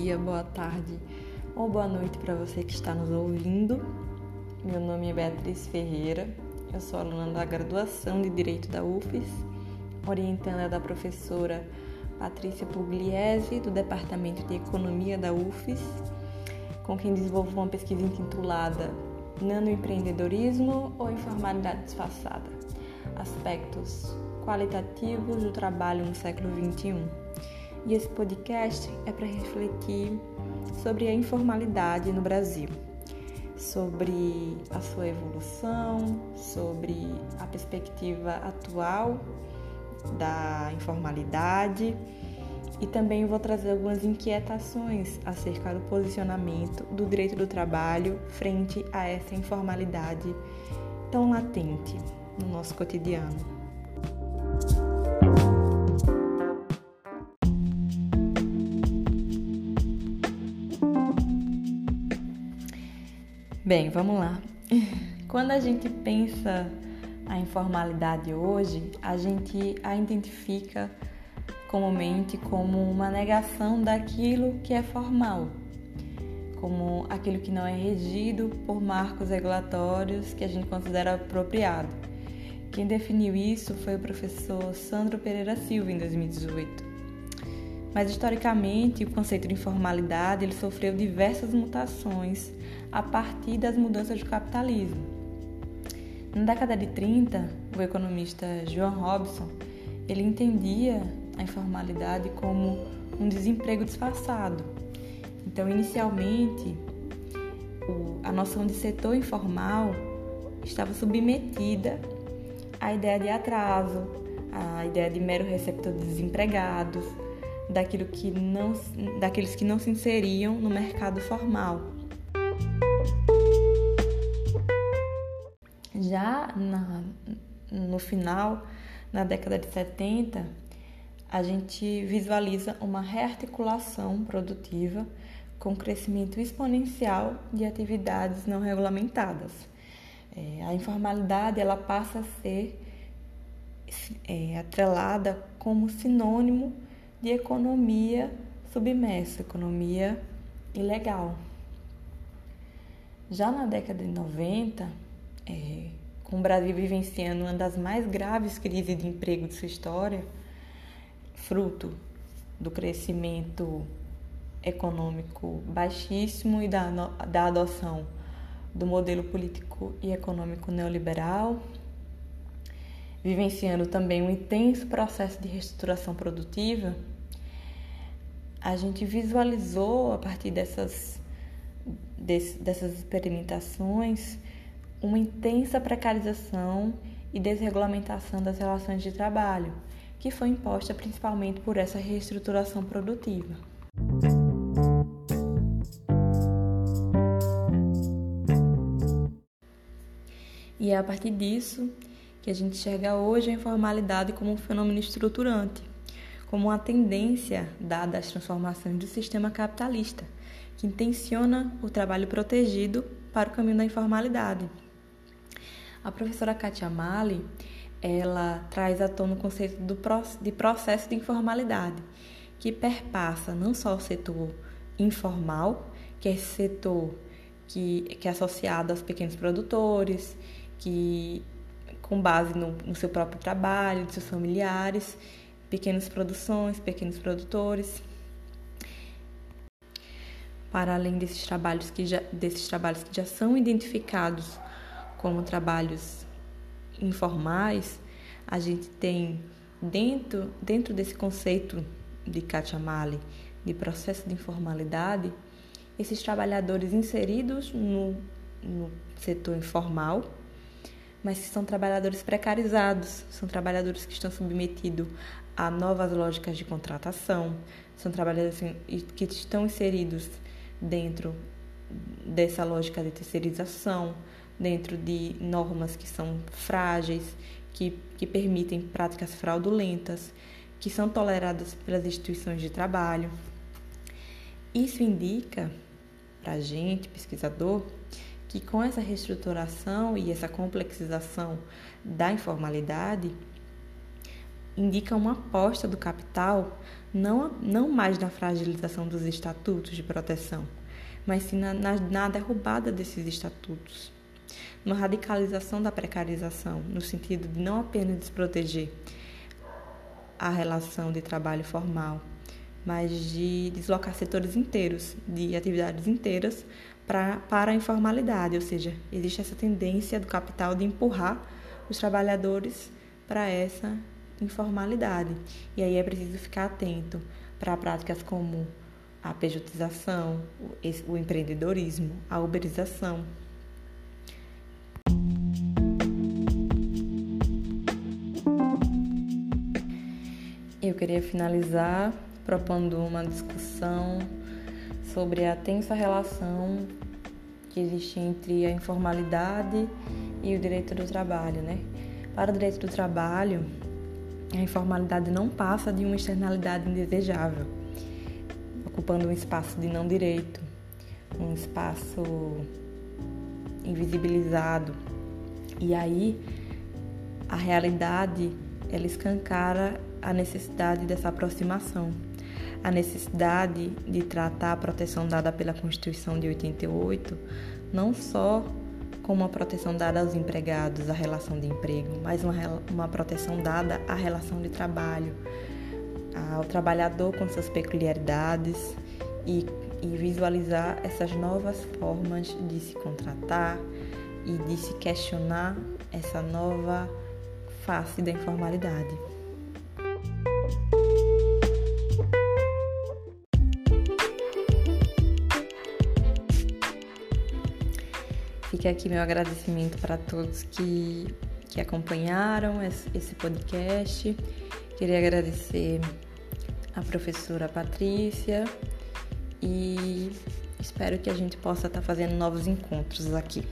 dia, boa tarde ou boa noite para você que está nos ouvindo. Meu nome é Beatriz Ferreira, eu sou aluna da graduação de Direito da UFES, orientanda da professora Patrícia Pugliese, do Departamento de Economia da UFES, com quem desenvolvo uma pesquisa intitulada Nanoempreendedorismo ou Informalidade Disfarçada? Aspectos qualitativos do trabalho no século XXI. E esse podcast é para refletir sobre a informalidade no Brasil, sobre a sua evolução, sobre a perspectiva atual da informalidade e também vou trazer algumas inquietações acerca do posicionamento do direito do trabalho frente a essa informalidade tão latente no nosso cotidiano. Bem, vamos lá. Quando a gente pensa a informalidade hoje, a gente a identifica comumente como uma negação daquilo que é formal, como aquilo que não é regido por marcos regulatórios que a gente considera apropriado. Quem definiu isso foi o professor Sandro Pereira Silva em 2018. Mas historicamente, o conceito de informalidade ele sofreu diversas mutações a partir das mudanças do capitalismo. Na década de 30, o economista Joan Robson ele entendia a informalidade como um desemprego disfarçado. Então, inicialmente, a noção de setor informal estava submetida à ideia de atraso, à ideia de mero receptor de desempregados, daquilo que não, daqueles que não se inseriam no mercado formal. Já na, no final, na década de 70, a gente visualiza uma rearticulação produtiva com crescimento exponencial de atividades não regulamentadas. É, a informalidade ela passa a ser é, atrelada como sinônimo de economia submersa, economia ilegal. Já na década de 90, é, com o Brasil vivenciando uma das mais graves crises de emprego de sua história, fruto do crescimento econômico baixíssimo e da, da adoção do modelo político e econômico neoliberal, vivenciando também um intenso processo de reestruturação produtiva, a gente visualizou a partir dessas, dessas experimentações uma intensa precarização e desregulamentação das relações de trabalho, que foi imposta principalmente por essa reestruturação produtiva. E é a partir disso que a gente enxerga hoje a informalidade como um fenômeno estruturante, como uma tendência dada às transformações do sistema capitalista, que intenciona o trabalho protegido para o caminho da informalidade. A professora Katia Mali, ela traz à tona o conceito de processo de informalidade, que perpassa não só o setor informal, que é esse setor que, que é associado aos pequenos produtores, que com base no, no seu próprio trabalho, de seus familiares, pequenas produções, pequenos produtores. Para além desses trabalhos que já, desses trabalhos que já são identificados como trabalhos informais, a gente tem dentro, dentro desse conceito de Kachamali, de processo de informalidade, esses trabalhadores inseridos no, no setor informal, mas são trabalhadores precarizados, são trabalhadores que estão submetidos a novas lógicas de contratação, são trabalhadores que estão inseridos dentro dessa lógica de terceirização, dentro de normas que são frágeis, que, que permitem práticas fraudulentas, que são toleradas pelas instituições de trabalho. Isso indica para a gente, pesquisador, que com essa reestruturação e essa complexização da informalidade, indica uma aposta do capital não, não mais na fragilização dos estatutos de proteção, mas sim na, na, na derrubada desses estatutos, uma radicalização da precarização, no sentido de não apenas desproteger a relação de trabalho formal, mas de deslocar setores inteiros, de atividades inteiras pra, para a informalidade, ou seja, existe essa tendência do capital de empurrar os trabalhadores para essa informalidade. E aí é preciso ficar atento para práticas como a pejotização, o empreendedorismo, a uberização. Eu queria finalizar propondo uma discussão sobre a tensa relação que existe entre a informalidade e o direito do trabalho, né? Para o direito do trabalho, a informalidade não passa de uma externalidade indesejável, ocupando um espaço de não direito, um espaço invisibilizado. E aí a realidade ela escancara a necessidade dessa aproximação, a necessidade de tratar a proteção dada pela Constituição de 88 não só como uma proteção dada aos empregados, à relação de emprego, mas uma, uma proteção dada à relação de trabalho, ao trabalhador com suas peculiaridades e, e visualizar essas novas formas de se contratar e de se questionar essa nova face da informalidade. Fica aqui meu agradecimento para todos que, que acompanharam esse podcast. Queria agradecer a professora Patrícia e espero que a gente possa estar fazendo novos encontros aqui.